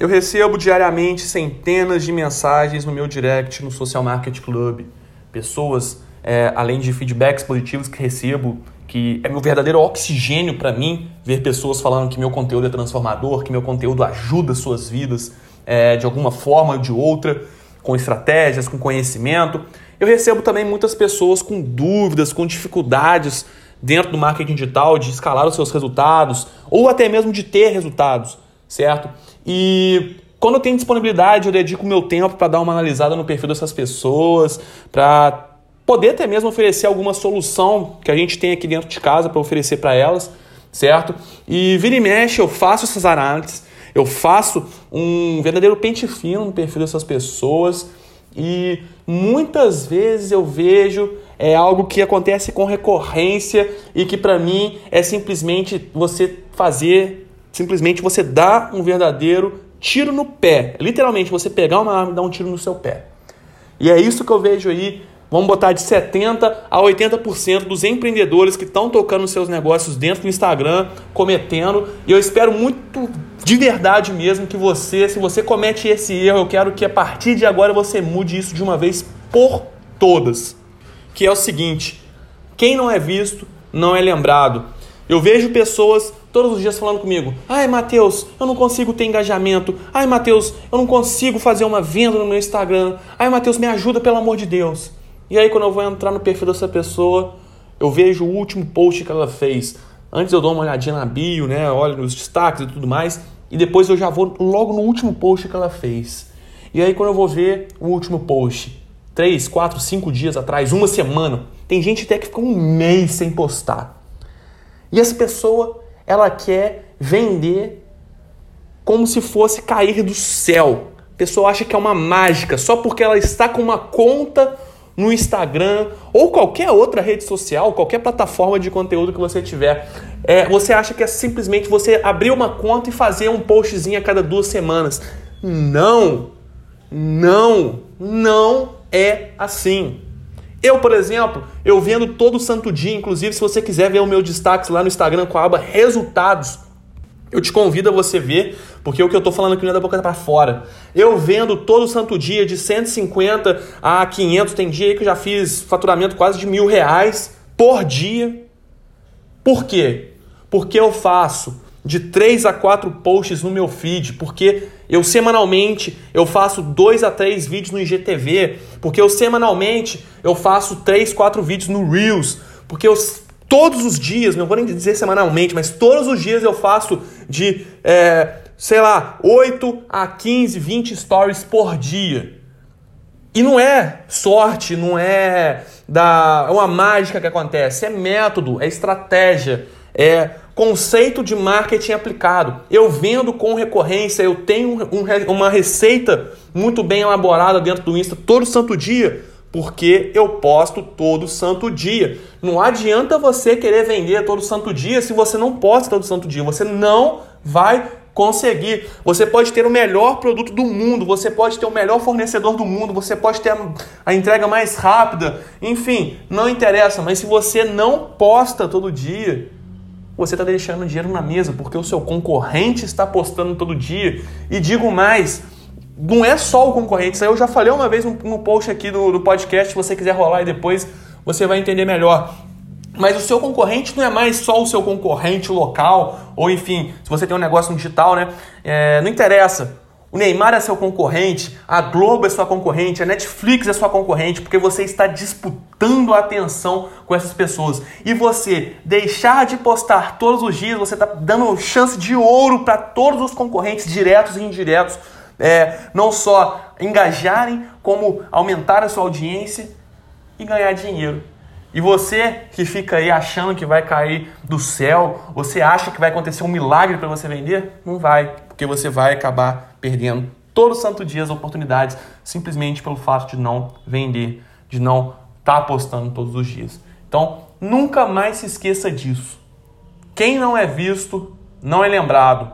Eu recebo diariamente centenas de mensagens no meu direct no Social Market Club. Pessoas, é, além de feedbacks positivos que recebo, que é meu verdadeiro oxigênio para mim ver pessoas falando que meu conteúdo é transformador, que meu conteúdo ajuda suas vidas é, de alguma forma ou de outra, com estratégias, com conhecimento. Eu recebo também muitas pessoas com dúvidas, com dificuldades dentro do marketing digital de escalar os seus resultados ou até mesmo de ter resultados, certo? E quando eu tenho disponibilidade, eu dedico meu tempo para dar uma analisada no perfil dessas pessoas, para poder até mesmo oferecer alguma solução que a gente tem aqui dentro de casa para oferecer para elas, certo? E vira e mexe, eu faço essas análises, eu faço um verdadeiro pente fino no perfil dessas pessoas e muitas vezes eu vejo é algo que acontece com recorrência e que para mim é simplesmente você fazer, simplesmente você dar um verdadeiro tiro no pé. Literalmente você pegar uma arma e dar um tiro no seu pé. E é isso que eu vejo aí Vamos botar de 70% a 80% dos empreendedores que estão tocando seus negócios dentro do Instagram, cometendo. E eu espero muito de verdade mesmo que você, se você comete esse erro, eu quero que a partir de agora você mude isso de uma vez por todas. Que é o seguinte: quem não é visto não é lembrado. Eu vejo pessoas todos os dias falando comigo: "Ai, Matheus, eu não consigo ter engajamento. Ai, Matheus, eu não consigo fazer uma venda no meu Instagram. Ai, Matheus, me ajuda pelo amor de Deus". E aí, quando eu vou entrar no perfil dessa pessoa, eu vejo o último post que ela fez. Antes eu dou uma olhadinha na bio, né? Olho nos destaques e tudo mais. E depois eu já vou logo no último post que ela fez. E aí, quando eu vou ver o último post, três, quatro, cinco dias atrás, uma semana, tem gente até que fica um mês sem postar. E essa pessoa, ela quer vender como se fosse cair do céu. A pessoa acha que é uma mágica só porque ela está com uma conta no Instagram ou qualquer outra rede social, qualquer plataforma de conteúdo que você tiver. É, você acha que é simplesmente você abrir uma conta e fazer um postzinho a cada duas semanas. Não, não, não é assim. Eu, por exemplo, eu vendo todo santo dia, inclusive se você quiser ver o meu destaque lá no Instagram com a aba resultados, eu te convido a você ver, porque o que eu estou falando aqui não é da boca para fora. Eu vendo todo santo dia de 150 a 500, tem dia aí que eu já fiz faturamento quase de mil reais por dia. Por quê? Porque eu faço de 3 a 4 posts no meu feed, porque eu semanalmente eu faço 2 a 3 vídeos no IGTV, porque eu semanalmente eu faço 3, 4 vídeos no Reels, porque eu todos os dias, não vou nem dizer semanalmente, mas todos os dias eu faço de, é, sei lá, 8 a 15, 20 stories por dia. E não é sorte, não é da é uma mágica que acontece, é método, é estratégia, é conceito de marketing aplicado. Eu vendo com recorrência, eu tenho um, uma receita muito bem elaborada dentro do Insta todo santo dia porque eu posto todo santo dia. Não adianta você querer vender todo santo dia se você não posta todo santo dia. Você não vai conseguir. Você pode ter o melhor produto do mundo, você pode ter o melhor fornecedor do mundo, você pode ter a entrega mais rápida, enfim, não interessa. Mas se você não posta todo dia, você está deixando dinheiro na mesa porque o seu concorrente está postando todo dia. E digo mais não é só o concorrente. Isso aí eu já falei uma vez no, post aqui do, do podcast. Se você quiser rolar e depois você vai entender melhor. Mas o seu concorrente não é mais só o seu concorrente local, ou enfim, se você tem um negócio no digital, né? É, não interessa. O Neymar é seu concorrente, a Globo é sua concorrente, a Netflix é sua concorrente, porque você está disputando a atenção com essas pessoas. E você deixar de postar todos os dias, você está dando chance de ouro para todos os concorrentes, diretos e indiretos é, não só engajarem, como aumentar a sua audiência e ganhar dinheiro. E você que fica aí achando que vai cair do céu, você acha que vai acontecer um milagre para você vender? Não vai, porque você vai acabar perdendo todo santo dia as oportunidades simplesmente pelo fato de não vender, de não estar tá apostando todos os dias. Então, nunca mais se esqueça disso. Quem não é visto não é lembrado.